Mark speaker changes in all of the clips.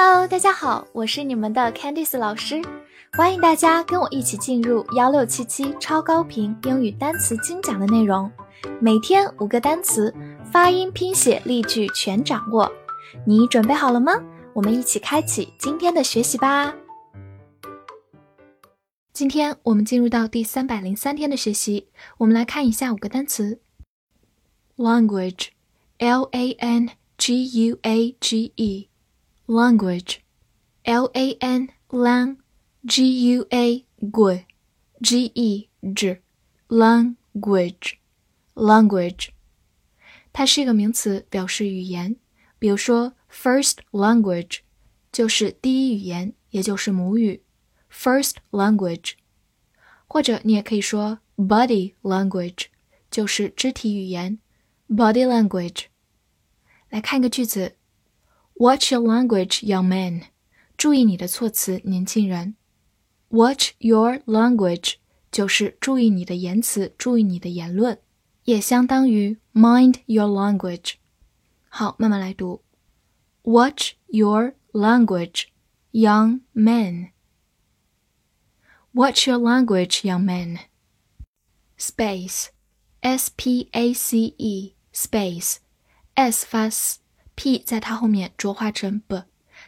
Speaker 1: Hello，大家好，我是你们的 Candice 老师，欢迎大家跟我一起进入幺六七七超高频英语单词精讲的内容，每天五个单词，发音、拼写、例句全掌握，你准备好了吗？我们一起开启今天的学习吧。今天我们进入到第三百零三天的学习，我们来看一下五个单词。：language，l a n g u a g e. language,。L A N lang G U A gu, G E G language language，它是一个名词，表示语言。比如说，first language 就是第一语言，也就是母语。first language，或者你也可以说 body language，就是肢体语言。body language。来看一个句子 ：Watch your language, young man。注意你的措辞，年轻人。Watch your language 就是注意你的言辞，注意你的言论，也相当于 mind your language。好，慢慢来读。Watch your language, young man. Watch your language, young man. Space, S P A C E, space, S 发 P 在它后面浊化成 b。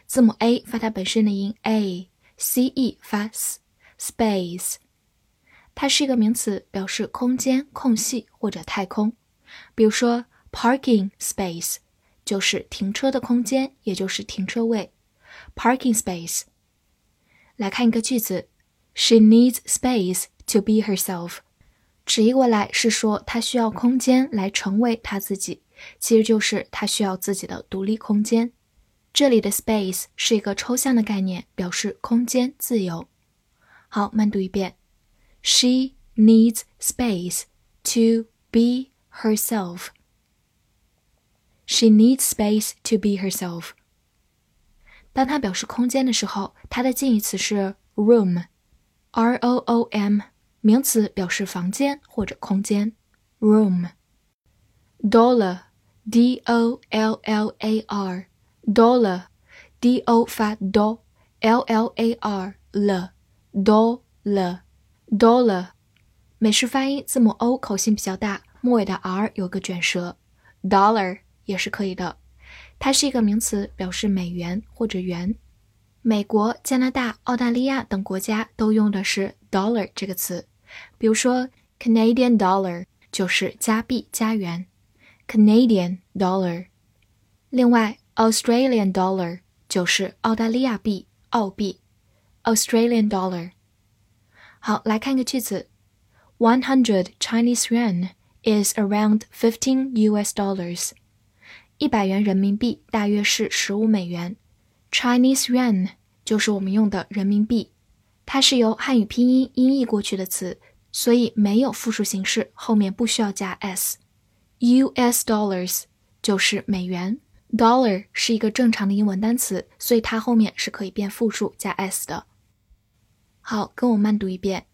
Speaker 1: 字母 a 发它本身的音 a，c e 发 s，space，它是一个名词，表示空间、空隙或者太空。比如说，parking space 就是停车的空间，也就是停车位。parking space。来看一个句子，She needs space to be herself。直译过来是说她需要空间来成为她自己，其实就是她需要自己的独立空间。这里的 space 是一个抽象的概念，表示空间、自由。好，慢读一遍。She needs space to be herself. She needs space to be herself. 当它表示空间的时候，它的近义词是 room，r o o m，名词表示房间或者空间，room。 d o l l a r，dollar，d o 发 do，l l a r l，dollar，dollar，美式发音字母 o 口型比较大，末尾的 r 有个卷舌，dollar 也是可以的。它是一个名词，表示美元或者元。美国、加拿大、澳大利亚等国家都用的是 dollar 这个词。比如说，Canadian dollar 就是加币、加元，Canadian dollar。另外，Australian dollar 就是澳大利亚币、澳币，Australian dollar。好，来看个句子：One hundred Chinese yuan is around fifteen U.S. dollars。一百元人民币大约是十五美元。Chinese yuan 就是我们用的人民币，它是由汉语拼音音译过去的词，所以没有复数形式，后面不需要加 s。U.S. dollars 就是美元。Dollar 是一个正常的英文单词，所以它后面是可以变复数加 s 的。好，跟我慢读一遍：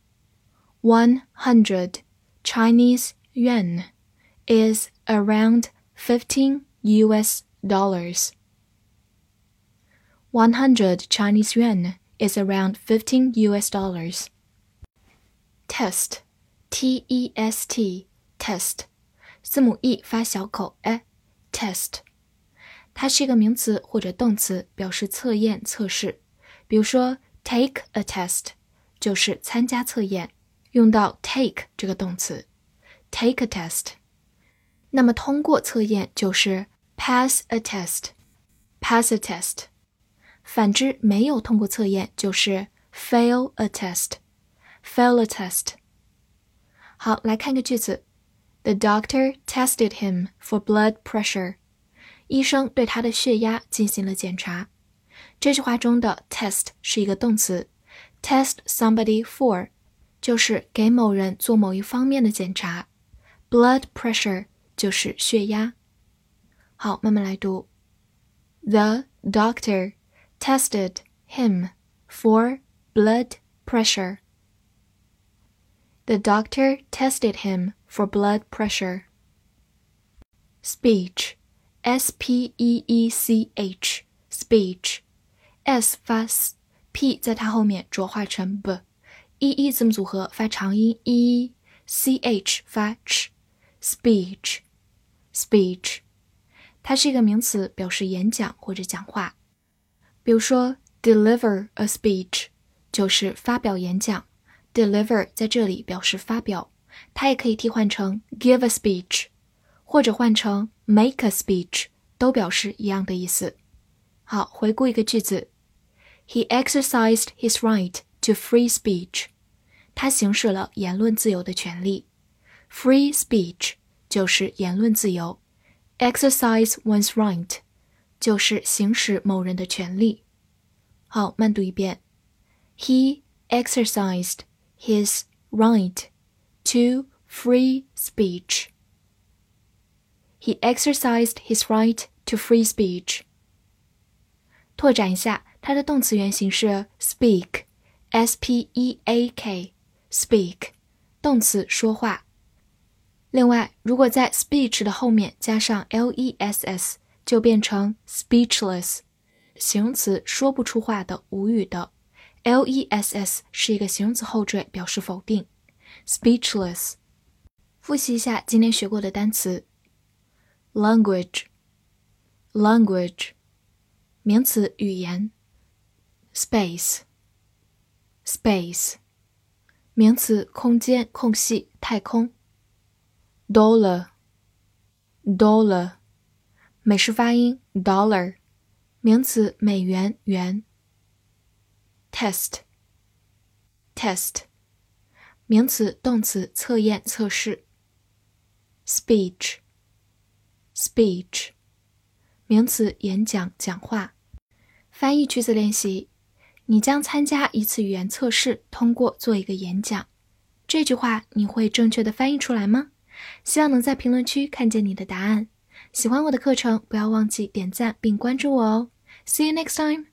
Speaker 1: One hundred Chinese yuan is around fifteen U.S. dollars. One hundred Chinese yuan is around fifteen U.S. dollars. Test, T-E-S-T, test， 字母 e 发小口 e，test。它是一个名词或者动词，表示测验、测试。比如说，take a test 就是参加测验，用到 take 这个动词，take a test。那么通过测验就是 pass a test，pass a test。反之，没有通过测验就是 fail a test，fail a test。好，来看个句子 ：The doctor tested him for blood pressure。医生对他的血压进行了检查。这句话中的 test 是一个动词，test somebody for 就是给某人做某一方面的检查，blood pressure 就是血压。好，慢慢来读。The doctor tested him for blood pressure. The doctor tested him for blood pressure. Speech S P E E C H speech s 发 s，p 在它后面浊化成 b，e e 字母组合发长音 e，c h 发 ch，speech，speech，它是一个名词，表示演讲或者讲话。比如说，deliver a speech 就是发表演讲，deliver 在这里表示发表， 它也可以替换成 give a speech，或者换成 make a speech，都表示一样的意思。好，回顾一个句子：He exercised his right to free speech。他行使了言论自由的权利。Free speech 就是言论自由，exercise one's right 就是行使某人的权利。好，慢读一遍：He exercised his right to free speech. He exercised his right to free speech. 拓展一下，它的动词原形是 speak，s p e a k，speak，动词说话。另外，如果在 speech 的后面加上 l e s s，就变成 speechless，形容词说不出话的、无语的。l e s s 是一个形容词后缀，表示否定。 speechless。复习一下今天学过的单词：language，language。名词语言，space，space，名词空间空隙太空，dollar，dollar，美式发音 dollar，名词美元元，test，test， 名词动词测验测试，speech，speech，名词演讲讲话。翻译句子练习：你将参加一次语言测试，通过做一个演讲。这句话你会正确的翻译出来吗？希望能在评论区看见你的答案。喜欢我的课程，不要忘记点赞并关注我哦。See you next time.